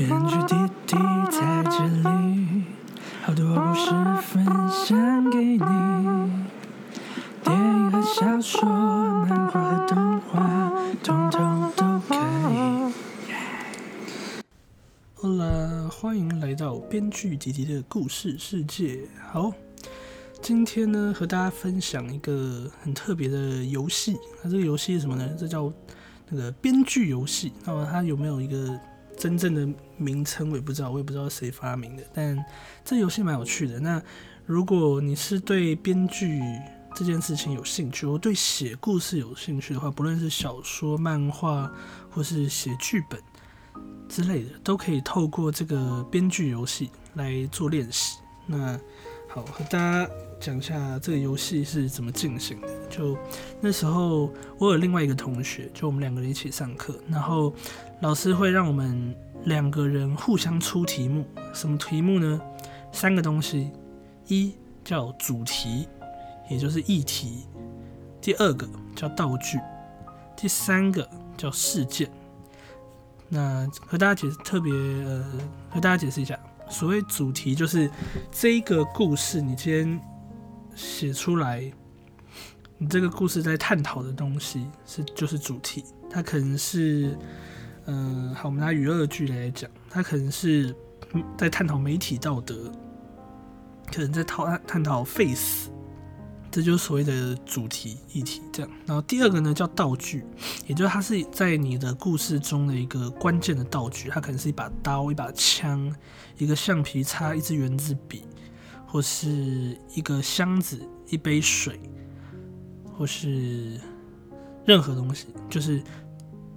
编剧弟弟在这里，好多故事分享给你。电影和小说，漫画和动画，通通都可以。好了，欢迎来到编剧弟弟的故事世界。好，今天呢和大家分享一个很特别的游戏。那这个游戏是什么呢？这叫那个编剧游戏。那么它有没有一个真正的名称？我也不知道，我也不知道谁发明的。但这游戏蛮有趣的。那如果你是对编剧这件事情有兴趣，或对写故事有兴趣的话，不论是小说、漫画，或是写剧本之类的，都可以透过这个编剧游戏来做练习。那好，和大家讲一下这个游戏是怎么进行的。就那时候，我有另外一个同学，就我们两个人一起上课，然后老师会让我们两个人互相出题目。什么题目呢？三个东西，一叫主题，也就是议题；第二个叫道具；第三个叫事件。那和大家解特别呃，和大家解释一下，所谓主题就是这一个故事你今天写出来，你这个故事在探讨的东西是就是主题，它可能是嗯、好，我们拿娱乐剧来讲，它可能是在探讨媒体道德，可能在讨探讨 face。这就是所谓的主题议题，这样。然后第二个呢叫道具，也就是它是在你的故事中的一个关键的道具，它可能是一把刀、一把枪、一个橡皮擦、一支圆珠笔，或是一个箱子、一杯水，或是任何东西，就是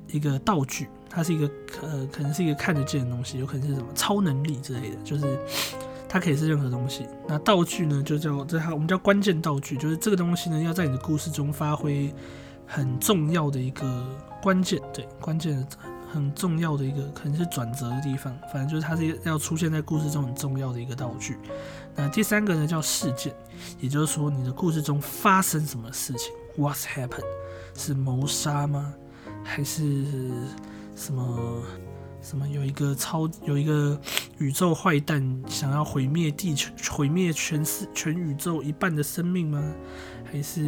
一个道具。它是一个呃，可能是一个看得见的东西，有可能是什么超能力之类的，就是它可以是任何东西。那道具呢，就叫这它我们叫关键道具，就是这个东西呢要在你的故事中发挥很重要的一个关键，对，关键很重要的一个可能是转折的地方，反正就是它是一个要出现在故事中很重要的一个道具。那第三个呢叫事件，也就是说你的故事中发生什么事情，What's happened？是谋杀吗？还是什么？什么有一个超有一个宇宙坏蛋想要毁灭地球，毁灭全世全宇宙一半的生命吗？还是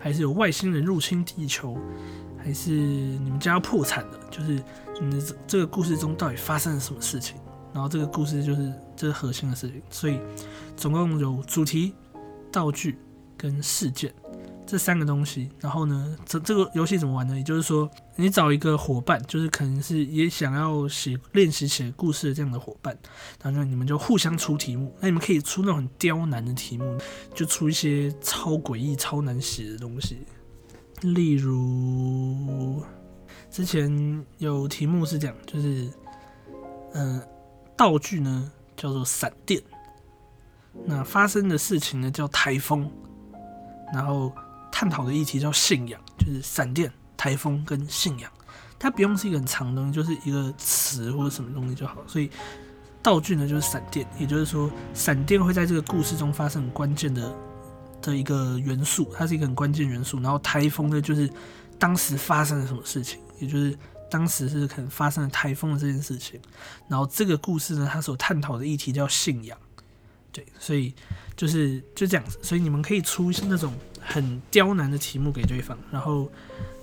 还是有外星人入侵地球？还是你们家要破产了？就是你的这这个故事中到底发生了什么事情？然后这个故事就是这是核心的事情，所以总共有主题、道具跟事件。这三个东西，然后呢，这这个游戏怎么玩呢？也就是说，你找一个伙伴，就是可能是也想要写练习写故事的这样的伙伴，然后你们就互相出题目。那你们可以出那种很刁难的题目，就出一些超诡异、超难写的东西。例如，之前有题目是这样，就是，嗯、道具呢叫做闪电，那发生的事情呢叫台风，然后。探讨的议题叫信仰，就是闪电、台风跟信仰。它不用是一个很长的东西，就是一个词或者什么东西就好。所以道具呢就是闪电，也就是说闪电会在这个故事中发生很关键的的一个元素，它是一个很关键元素。然后台风呢就是当时发生了什么事情，也就是当时是可能发生了台风的这件事情。然后这个故事呢，它所探讨的议题叫信仰。对，所以就是就这样子，所以你们可以出那种很刁难的题目给对方，然后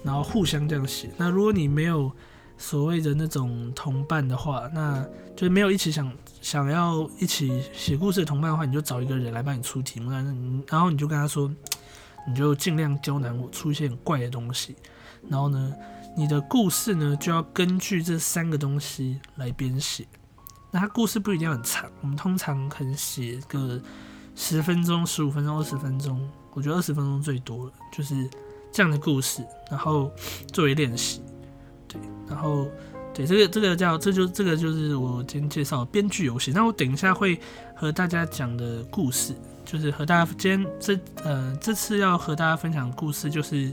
然后互相这样写。那如果你没有所谓的那种同伴的话，那就是没有一起想想要一起写故事的同伴的话，你就找一个人来帮你出题目，然后你就跟他说，你就尽量刁难我，出一些很怪的东西，然后呢，你的故事呢就要根据这三个东西来编写。那它故事不一定很长，我们通常可能写个十分钟、十五分钟、二十分钟，我觉得二十分钟最多了，就是这样的故事，然后作为练习，对，然后对这个这个叫这就这个就是我今天介绍编剧游戏。那我等一下会和大家讲的故事，就是和大家今天这呃这次要和大家分享的故事，就是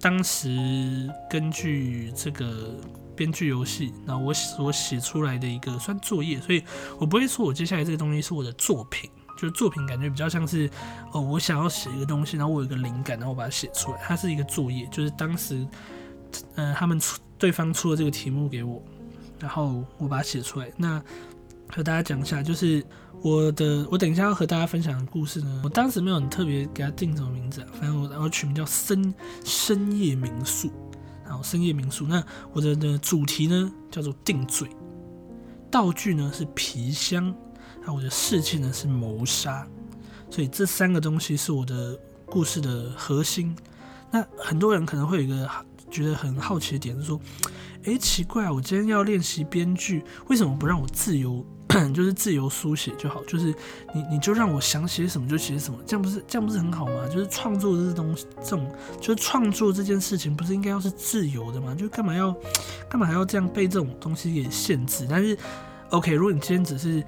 当时根据这个。编剧游戏，然后我所写出来的一个算作业，所以我不会说我接下来这个东西是我的作品，就是作品感觉比较像是哦，我想要写一个东西，然后我有一个灵感，然后我把它写出来，它是一个作业，就是当时，呃，他们出对方出了这个题目给我，然后我把它写出来。那和大家讲一下，就是我的，我等一下要和大家分享的故事呢，我当时没有很特别给它定什么名字啊，反正我我取名叫深深夜民宿，然后深夜民宿。那我的的主题呢叫做定罪，道具呢是皮箱，那我的事情呢是谋杀，所以这三个东西是我的故事的核心。那很多人可能会有一个觉得很好奇的点，就是说，诶，奇怪，我今天要练习编剧，为什么不让我自由？就是自由书写就好，就是你你就让我想写什么就写什么，这样不是这样不是很好吗？就是创作这东西，这种就是创作这件事情，不是应该要是自由的吗？就干嘛要干嘛还要这样被这种东西给限制？但是，OK，如果你今天只是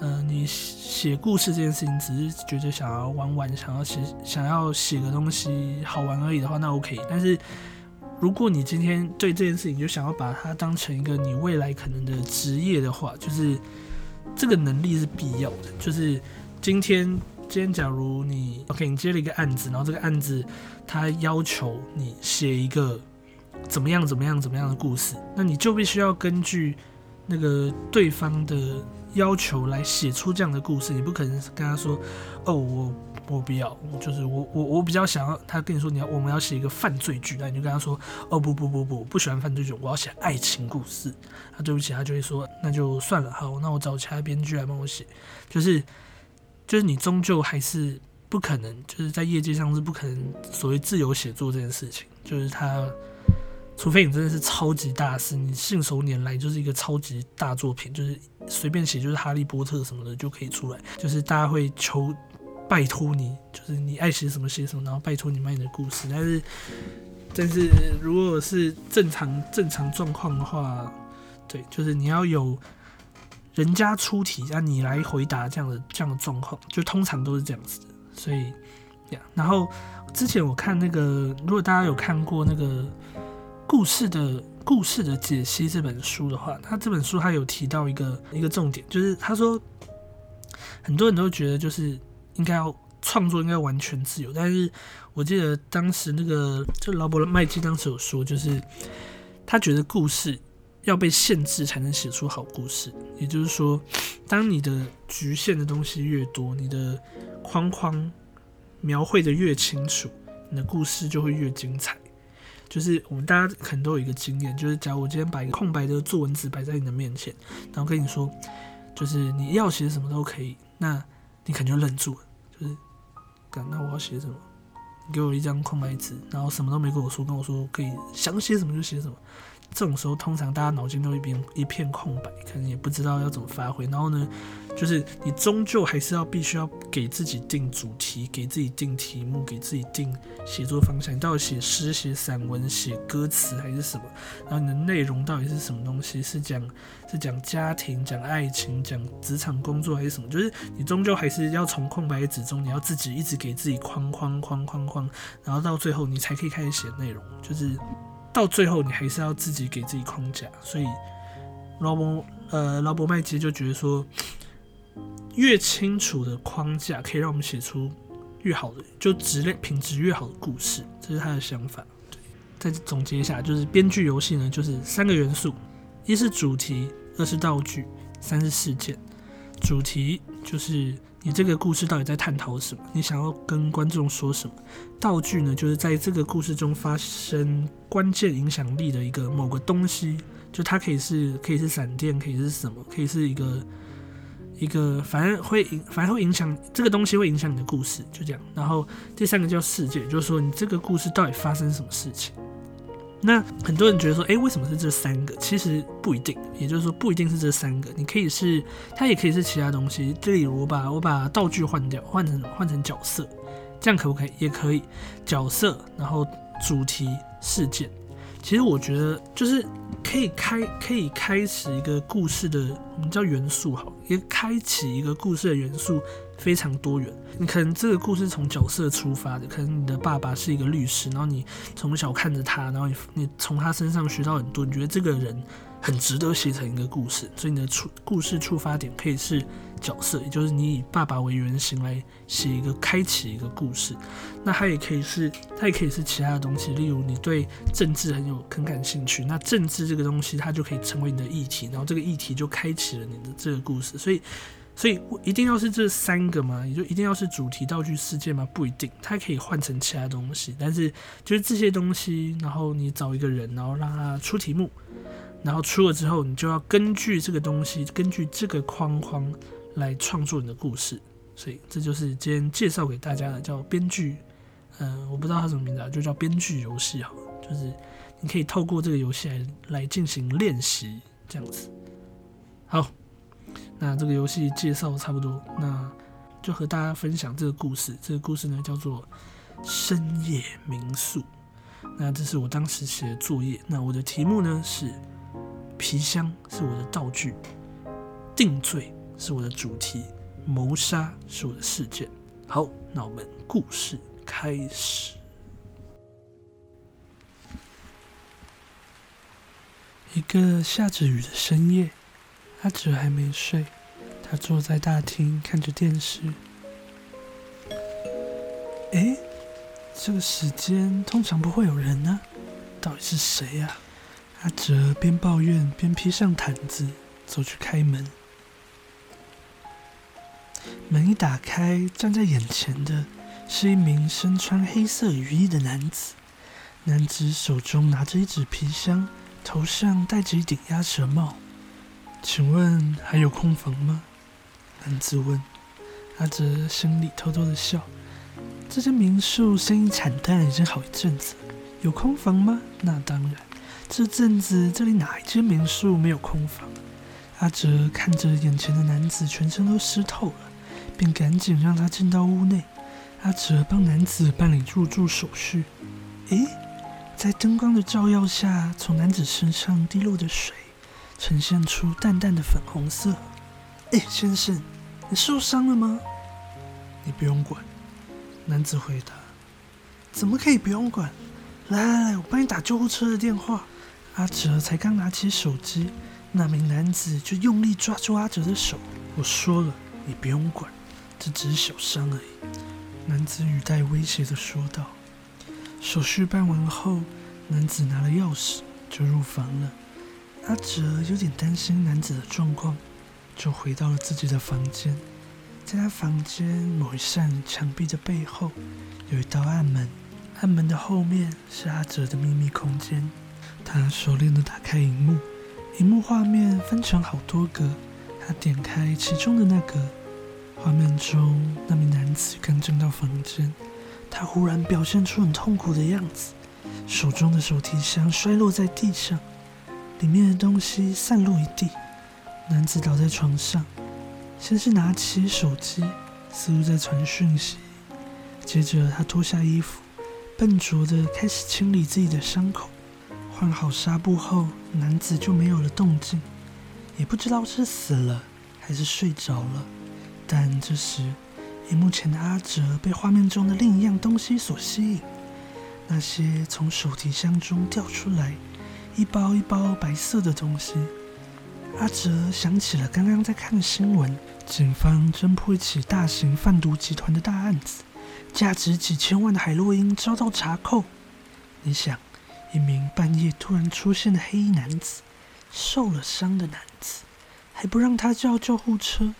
呃你写故事这件事情，只是觉得想要玩玩，想要写想要写个东西好玩而已的话，那 OK。但是如果你今天对这件事情就想要把它当成一个你未来可能的职业的话，就是这个能力是必要的。就是今天，今天假如你 OK，你接了一个案子，然后这个案子他要求你写一个怎么样怎么样怎么样的故事，那你就必须要根据那个对方的要求来写出这样的故事。你不可能跟他说：“哦，我。”我不要，就是我我我比较想要他跟你说你要我们要写一个犯罪剧，那你就跟他说哦不不不不不喜欢犯罪剧，我要写爱情故事。他对不起，他就会说那就算了，好，那我找其他编剧来帮我写。就是就是你终究还是不可能，就是在业界上是不可能所谓自由写作这件事情。就是他，除非你真的是超级大师，你信手拈来就是一个超级大作品，就是随便写就是哈利波特什么的就可以出来，就是大家会求。拜托你，就是你爱写什么写什么，然后拜托你卖你的故事。但是，但是如果是正常正常状况的话，对，就是你要有人家出题，让你来回答这样的这样的状况，就通常都是这样子的。所以，然后之前我看那个，如果大家有看过那个故事的故事的解析这本书的话，他这本书他有提到一个一个重点，就是他说很多人都觉得就是。应该要创作，应该完全自由。但是我记得当时那个，就劳勃麦基当时有说，就是他觉得故事要被限制才能写出好故事。也就是说，当你的局限的东西越多，你的框框描绘的越清楚，你的故事就会越精彩。就是我们大家可能都有一个经验，就是假如我今天把一个空白的作文纸摆在你的面前，然后跟你说，就是你要写什么都可以，那。你肯定就愣住了，就是，那我要写什么？你给我一张空白纸，然后什么都没跟我说，跟我说可以想写什么就写什么。这种时候，通常大家脑筋都一边一片空白，可能也不知道要怎么发挥。然后呢，就是你终究还是要必须要给自己定主题，给自己定题目，给自己定写作方向。你到底写诗、写散文、写歌词还是什么？然后你的内容到底是什么东西？是讲是讲家庭、讲爱情、讲职场工作还是什么？就是你终究还是要从空白纸中，你要自己一直给自己框框框框框，然后到最后你才可以开始写内容，就是。到最后，你还是要自己给自己框架，所以劳勃呃劳勃麦基就觉得说，越清楚的框架可以让我们写出越好的，就质量品质越好的故事，这是他的想法。再总结一下，就是编剧游戏呢，就是三个元素：一是主题，二是道具，三是事件。主题就是你这个故事到底在探讨什么，你想要跟观众说什么。道具呢，就是在这个故事中发生关键影响力的一个某个东西，就它可以是可以是闪电，可以是什么，可以是一个一个，反正会影，反正会影响这个东西会影响你的故事，就这样。然后第三个叫事件，就是说你这个故事到底发生什么事情。那很多人觉得说，诶，为什么是这三个？其实不一定，也就是说不一定是这三个，你可以是，它也可以是其他东西。这里我把我把道具换掉，换成换成角色，这样可不可以？也可以，角色，然后主题事件。其实我觉得就是可以开可以开始一个故事的，我们叫元素好，也开启一个故事的元素非常多元。你可能这个故事从角色出发的，可能你的爸爸是一个律师，然后你从小看着他，然后你你从他身上学到很多，你觉得这个人。很值得写成一个故事，所以你的出故事出发点可以是角色，也就是你以爸爸为原型来写一个开启一个故事。那它也可以是，它也可以是其他的东西，例如你对政治很有很感兴趣，那政治这个东西它就可以成为你的议题，然后这个议题就开启了你的这个故事。所以，所以一定要是这三个吗？也就一定要是主题、道具、世界吗？不一定，它可以换成其他东西。但是就是这些东西，然后你找一个人，然后让他出题目。然后出了之后，你就要根据这个东西，根据这个框框来创作你的故事。所以这就是今天介绍给大家的，叫编剧。嗯，我不知道它什么名字啊，就叫编剧游戏好了。就是你可以透过这个游戏来来进行练习，这样子。好，那这个游戏介绍差不多，那就和大家分享这个故事。这个故事呢叫做《深夜民宿》。那这是我当时写的作业。那我的题目呢是。皮箱是我的道具，定罪是我的主题，谋杀是我的事件。好，那我们故事开始。一个下着雨的深夜，阿哲还没睡，他坐在大厅看着电视。哎，这个时间通常不会有人呢，到底是谁呀？阿哲边抱怨边披上毯子，走去开门。门一打开，站在眼前的是一名身穿黑色雨衣的男子。男子手中拿着一纸皮箱，头上戴着一顶鸭舌帽。请问还有空房吗？男子问。阿哲心里偷偷的笑。这间民宿生意惨淡已经好一阵子，有空房吗？那当然。这阵子这里哪一间民宿没有空房？阿哲看着眼前的男子，全身都湿透了，便赶紧让他进到屋内。阿哲帮男子办理入住手续。诶，在灯光的照耀下，从男子身上滴落的水，呈现出淡淡的粉红色。诶，先生，你受伤了吗？你不用管。男子回答。怎么可以不用管？来来来，我帮你打救护车的电话。阿哲才刚拿起手机，那名男子就用力抓住阿哲的手。我说了，你不用管，这只是小伤而已。男子语带威胁的说道。手续办完后，男子拿了钥匙就入房了。阿哲有点担心男子的状况，就回到了自己的房间。在他房间某一扇墙壁的背后，有一道暗门，暗门的后面是阿哲的秘密空间。他熟练地打开荧幕，荧幕画面分成好多格。他点开其中的那个画面中，那名男子刚进到房间，他忽然表现出很痛苦的样子，手中的手提箱摔落在地上，里面的东西散落一地。男子倒在床上，先是拿起手机，似乎在传讯息，接着他脱下衣服，笨拙地开始清理自己的伤口。换好纱布后，男子就没有了动静，也不知道是死了还是睡着了。但这时，荧幕前的阿哲被画面中的另一样东西所吸引，那些从手提箱中掉出来一包一包白色的东西。阿哲想起了刚刚在看新闻，警方侦破一起大型贩毒集团的大案子，价值几千万的海洛因遭到查扣。你想？一名半夜突然出现的黑衣男子，受了伤的男子，还不让他叫救护车。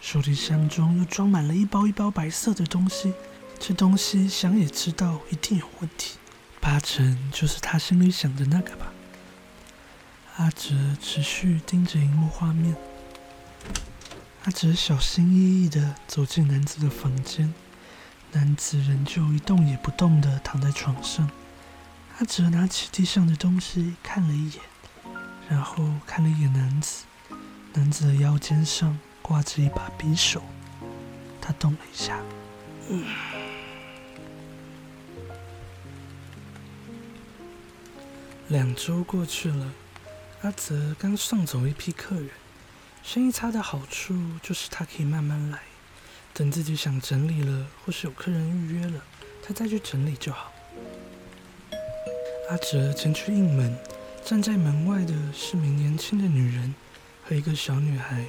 手提箱中又装满了一包一包白色的东西，这东西想也知道一定有问题，八成就是他心里想的那个吧。阿哲持续盯着荧幕画面，阿哲小心翼翼地走进男子的房间，男子仍旧一动也不动地躺在床上。阿哲拿起地上的东西看了一眼，然后看了一眼男子。男子的腰间上挂着一把匕首，他动了一下。两周过去了，阿泽刚送走一批客人，生意差的好处就是他可以慢慢来，等自己想整理了，或是有客人预约了，他再去整理就好。阿哲前去应门，站在门外的是名年轻的女人和一个小女孩。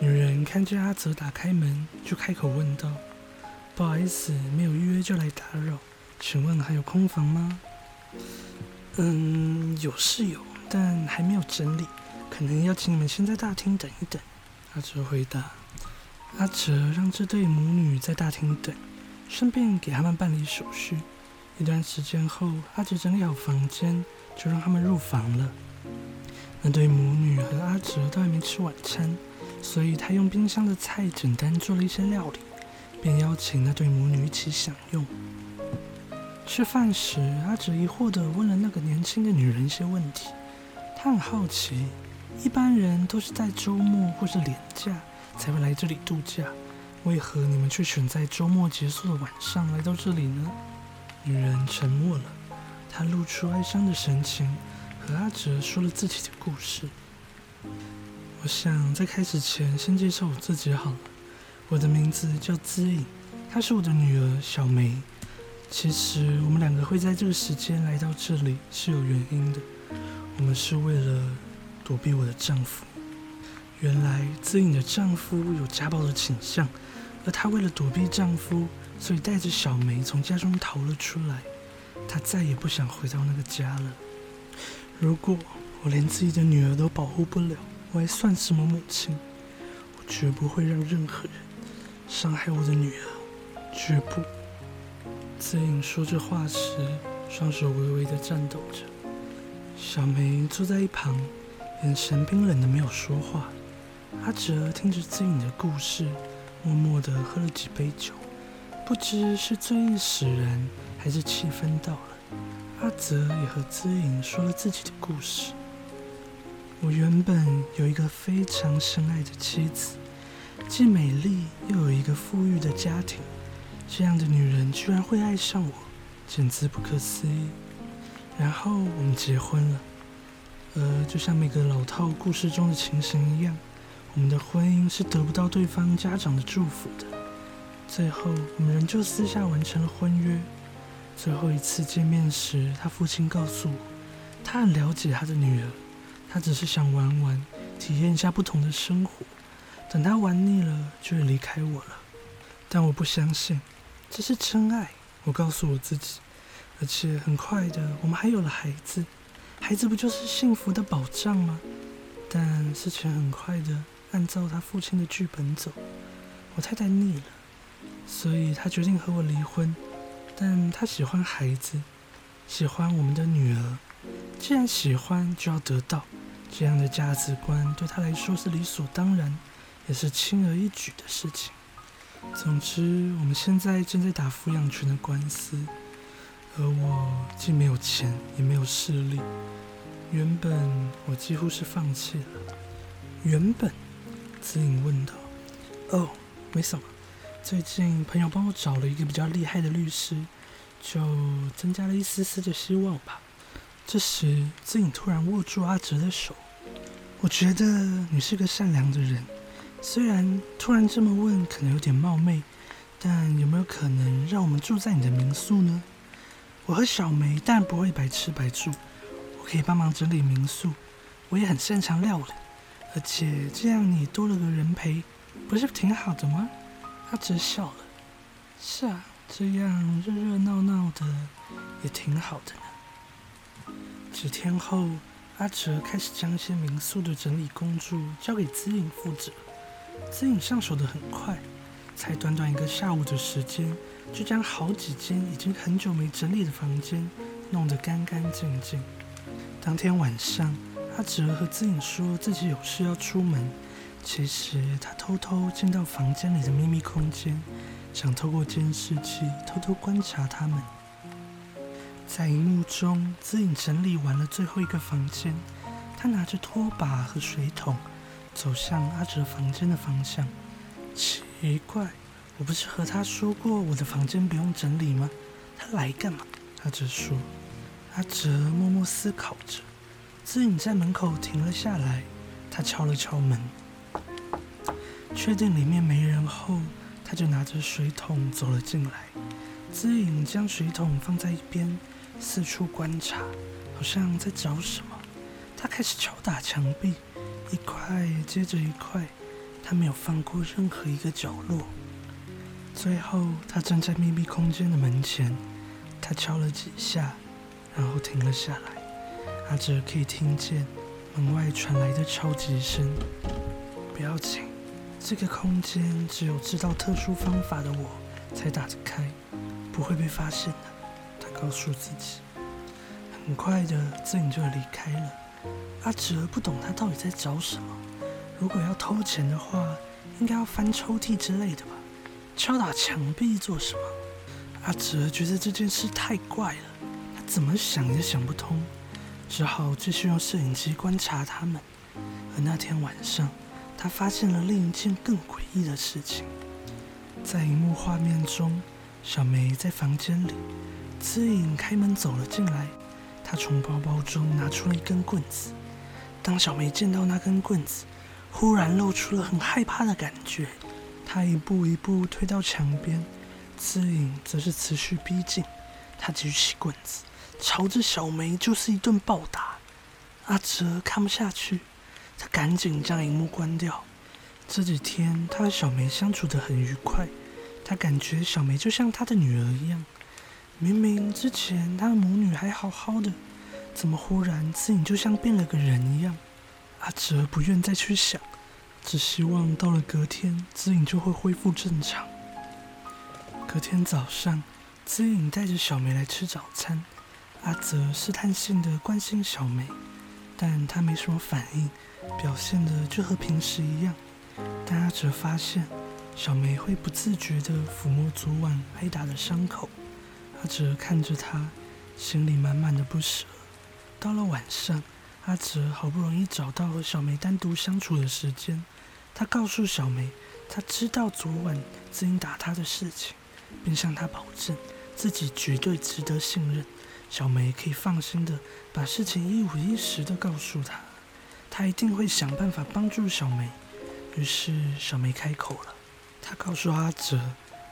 女人看见阿泽打开门，就开口问道：“不好意思，没有预约就来打扰，请问还有空房吗？”“嗯，有是有，但还没有整理。”可能要请你们先在大厅等一等。阿哲回答。阿哲让这对母女在大厅等，顺便给他们办理手续。一段时间后，阿哲整理好房间，就让他们入房了。那对母女和阿哲都还没吃晚餐，所以他用冰箱的菜简单做了一些料理，便邀请那对母女一起享用。吃饭时，阿哲疑惑地问了那个年轻的女人一些问题，很好奇。一般人都是在周末或是连假才会来这里度假，为何你们却选在周末结束的晚上来到这里呢？女人沉默了，她露出哀伤的神情，和阿哲说了自己的故事。我想在开始前先介绍我自己好了，我的名字叫资颖，她是我的女儿小梅。其实我们两个会在这个时间来到这里是有原因的，我们是为了。躲避我的丈夫。原来资颖的丈夫有家暴的倾向，而她为了躲避丈夫，所以带着小梅从家中逃了出来。她再也不想回到那个家了。如果我连自己的女儿都保护不了，我还算什么母亲？我绝不会让任何人伤害我的女儿，绝不。资颖说这话时，双手微微的颤抖着。小梅坐在一旁。眼神冰冷的，没有说话。阿哲听着资颖的故事，默默的喝了几杯酒，不知是醉意使然，还是气氛到了。阿泽也和资颖说了自己的故事。我原本有一个非常深爱的妻子，既美丽又有一个富裕的家庭，这样的女人居然会爱上我，简直不可思议。然后我们结婚了。呃，就像每个老套故事中的情形一样，我们的婚姻是得不到对方家长的祝福的。最后，我们仍旧私下完成了婚约。最后一次见面时，他父亲告诉我，他很了解他的女儿，他只是想玩玩，体验一下不同的生活。等他玩腻了，就会离开我了。但我不相信，这是真爱。我告诉我自己，而且很快的，我们还有了孩子。孩子不就是幸福的保障吗？但事情很快的按照他父亲的剧本走，我太太腻了，所以他决定和我离婚。但他喜欢孩子，喜欢我们的女儿。既然喜欢，就要得到，这样的价值观对他来说是理所当然，也是轻而易举的事情。总之，我们现在正在打抚养权的官司。而我既没有钱，也没有势力。原本我几乎是放弃了。原本，子颖问道：“哦，没什么。最近朋友帮我找了一个比较厉害的律师，就增加了一丝丝的希望吧。”这时，子颖突然握住阿哲的手。我觉得你是个善良的人，虽然突然这么问可能有点冒昧，但有没有可能让我们住在你的民宿呢？我和小梅当然不会白吃白住，我可以帮忙整理民宿，我也很擅长料理，而且这样你多了个人陪，不是挺好的吗？阿哲笑了，是啊，这样热热闹闹的也挺好的呢。几天后，阿哲开始将一些民宿的整理工作交给资颖负责，资颖上手的很快，才短短一个下午的时间。就将好几间已经很久没整理的房间弄得干干净净。当天晚上，阿哲和资颖说自己有事要出门，其实他偷偷进到房间里的秘密空间，想透过监视器偷偷观察他们。在荧幕中，资颖整理完了最后一个房间，他拿着拖把和水桶，走向阿哲房间的方向。奇怪。我不是和他说过我的房间不用整理吗？他来干嘛？阿哲说。阿哲默默思考着。资颖在门口停了下来，他敲了敲门。确定里面没人后，他就拿着水桶走了进来。资颖将水桶放在一边，四处观察，好像在找什么。他开始敲打墙壁，一块接着一块，他没有放过任何一个角落。最后，他站在秘密空间的门前，他敲了几下，然后停了下来。阿哲可以听见门外传来的敲击声。不要紧，这个空间只有知道特殊方法的我才打得开，不会被发现的。他告诉自己。很快的，自己就要离开了。阿哲不懂他到底在找什么。如果要偷钱的话，应该要翻抽屉之类的吧？敲打墙壁做什么？阿哲觉得这件事太怪了，他怎么想也想不通，只好继续用摄影机观察他们。而那天晚上，他发现了另一件更诡异的事情。在荧幕画面中，小梅在房间里，资影开门走了进来，他从包包中拿出了一根棍子。当小梅见到那根棍子，忽然露出了很害怕的感觉。他一步一步推到墙边，资影则是持续逼近。他举起棍子，朝着小梅就是一顿暴打。阿哲看不下去，他赶紧将荧幕关掉。这几天他和小梅相处得很愉快，他感觉小梅就像他的女儿一样。明明之前他的母女还好好的，怎么忽然自影就像变了个人一样？阿哲不愿再去想。只希望到了隔天，资颖就会恢复正常。隔天早上，资颖带着小梅来吃早餐，阿泽试探性的关心小梅，但她没什么反应，表现的就和平时一样。但阿哲发现，小梅会不自觉的抚摸昨晚挨打的伤口。阿哲看着她，心里满满的不舍。到了晚上，阿哲好不容易找到和小梅单独相处的时间。他告诉小梅，他知道昨晚子英打他的事情，并向他保证自己绝对值得信任。小梅可以放心的把事情一五一十的告诉他，他一定会想办法帮助小梅。于是小梅开口了，她告诉阿哲，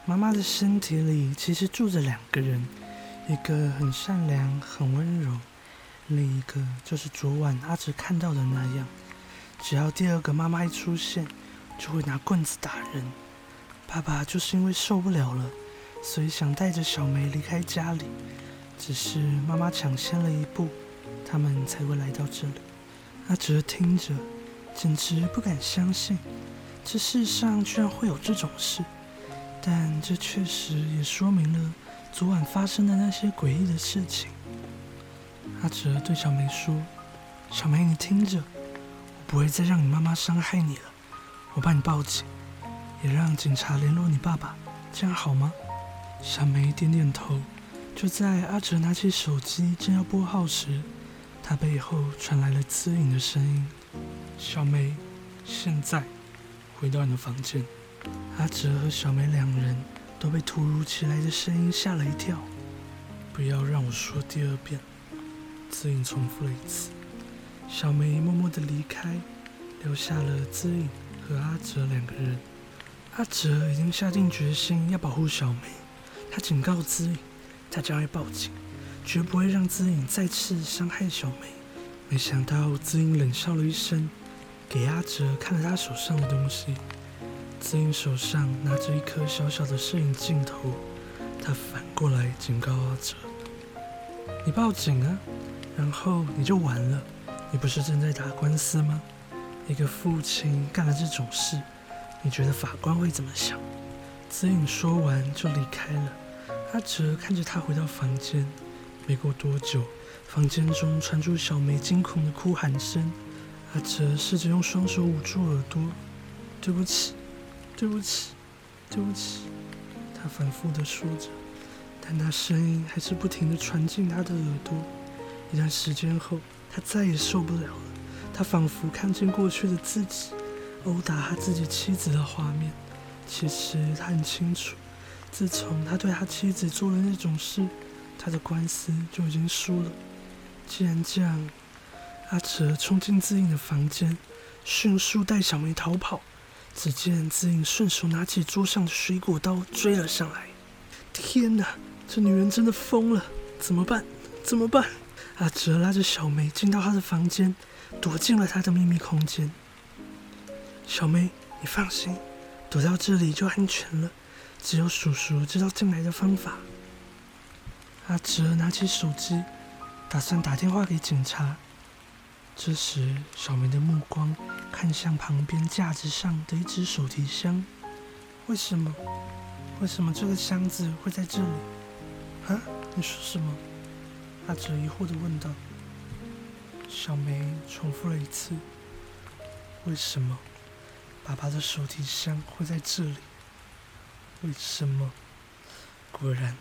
妈妈的身体里其实住着两个人，一个很善良、很温柔，另一个就是昨晚阿哲看到的那样。只要第二个妈妈一出现，就会拿棍子打人。爸爸就是因为受不了了，所以想带着小梅离开家里。只是妈妈抢先了一步，他们才会来到这里。阿哲听着，简直不敢相信，这世上居然会有这种事。但这确实也说明了昨晚发生的那些诡异的事情。阿哲对小梅说：“小梅，你听着。”不会再让你妈妈伤害你了，我帮你报警，也让警察联络你爸爸，这样好吗？小梅点点头。就在阿哲拿起手机正要拨号时，他背后传来了滋颖的声音：“小梅，现在回到你的房间。”阿哲和小梅两人都被突如其来的声音吓了一跳。不要让我说第二遍，滋颖重复了一次。小梅默默的离开，留下了资颖和阿哲两个人。阿哲已经下定决心要保护小梅，他警告资颖，他将会报警，绝不会让资颖再次伤害小梅。没想到资颖冷笑了一声，给阿哲看了他手上的东西。资颖手上拿着一颗小小的摄影镜头，他反过来警告阿哲：“你报警啊，然后你就完了。”你不是正在打官司吗？一个父亲干了这种事，你觉得法官会怎么想？子颖说完就离开了。阿哲看着他回到房间，没过多久，房间中传出小梅惊恐的哭喊声。阿哲试着用双手捂住耳朵，对不起，对不起，对不起，他反复的说着，但那声音还是不停的传进他的耳朵。一段时间后。他再也受不了了，他仿佛看见过去的自己殴打他自己妻子的画面。其实他很清楚，自从他对他妻子做了那种事，他的官司就已经输了。既然这样，阿哲冲进自己的房间，迅速带小梅逃跑。只见子颖顺手拿起桌上的水果刀追了上来。天哪，这女人真的疯了！怎么办？怎么办？阿哲拉着小梅进到她的房间，躲进了她的秘密空间。小梅，你放心，躲到这里就安全了。只有叔叔知道进来的方法。阿哲拿起手机，打算打电话给警察。这时，小梅的目光看向旁边架子上的一只手提箱。为什么？为什么这个箱子会在这里？啊？你说什么？阿哲疑惑的问道。小梅重复了一次：“为什么爸爸的手提箱会在这里？为什么？”果然，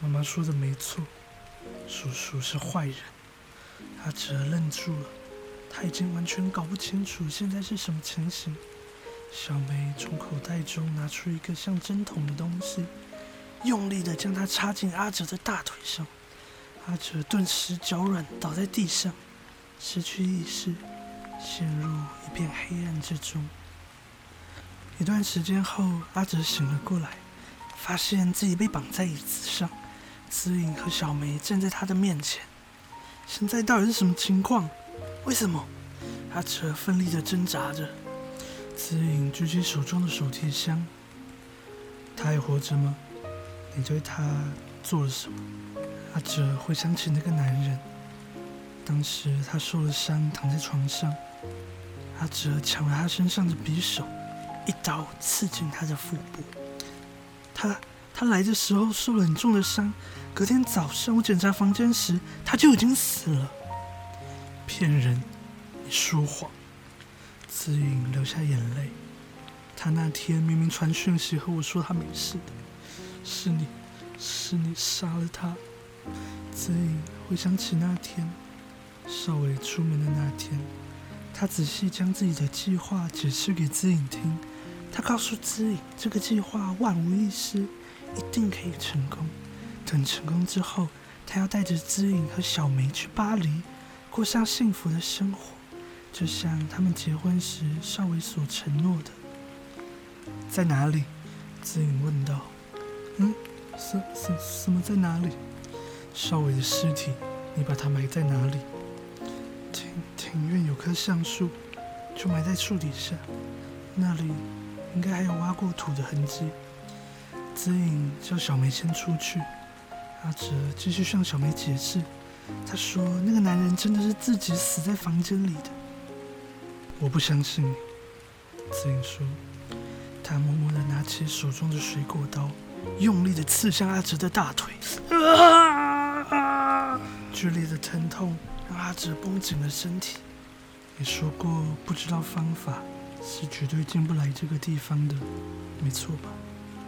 妈妈说的没错，叔叔是坏人。阿哲愣住了。他已经完全搞不清楚现在是什么情形。小梅从口袋中拿出一个像针筒的东西，用力的将它插进阿哲的大腿上。阿哲顿时脚软倒在地上，失去意识，陷入一片黑暗之中。一段时间后，阿哲醒了过来，发现自己被绑在椅子上，子颖和小梅站在他的面前。现在到底是什么情况？为什么？阿哲奋力的挣扎着。子颖举起手中的手提箱。他还活着吗？你对他做了什么？阿哲回想起那个男人。当时他受了伤，躺在床上。阿哲抢了他身上的匕首，一刀刺进他的腹部。他他来的时候受了很重的伤。隔天早上我检查房间时，他就已经死了。骗人！你说谎！子允流下眼泪。他那天明明传讯息和我说他没事的，是你，是你杀了他。子颖回想起那天，少伟出门的那天，他仔细将自己的计划解释给子颖听。他告诉子颖，这个计划万无一失，一定可以成功。等成功之后，他要带着子颖和小梅去巴黎。过上幸福的生活，就像他们结婚时少伟所承诺的。在哪里？子颖问道。嗯，什什什么在哪里？少伟的尸体，你把它埋在哪里？庭庭院有棵橡树，就埋在树底下。那里应该还有挖过土的痕迹。子颖叫小梅先出去，阿哲继续向小梅解释。他说：“那个男人真的是自己死在房间里的。”我不相信。子英说：“他默默地拿起手中的水果刀，用力地刺向阿哲的大腿。剧烈的疼痛让阿哲绷紧了身体。你说过不知道方法是绝对进不来这个地方的，没错吧？”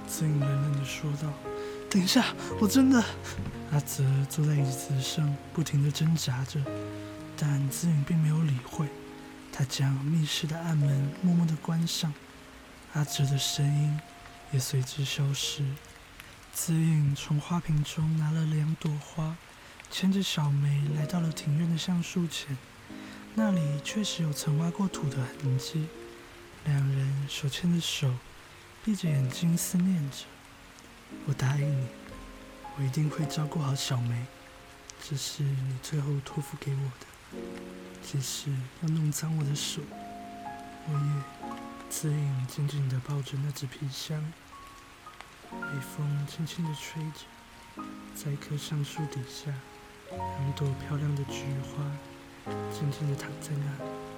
子英冷冷地说道。“等一下，我真的……”阿泽坐在椅子上，不停地挣扎着，但子颖并没有理会。他将密室的暗门默默地关上，阿泽的声音也随之消失。子颖从花瓶中拿了两朵花，牵着小梅来到了庭院的橡树前，那里确实有曾挖过土的痕迹。两人手牵着手，闭着眼睛思念着：“我答应你。”我一定会照顾好小梅，这是你最后托付给我的。即使要弄脏我的手，我也。子颖紧紧地抱着那只皮箱，微风轻轻地吹着，在一棵橡树底下，两朵漂亮的菊花静静地躺在那里。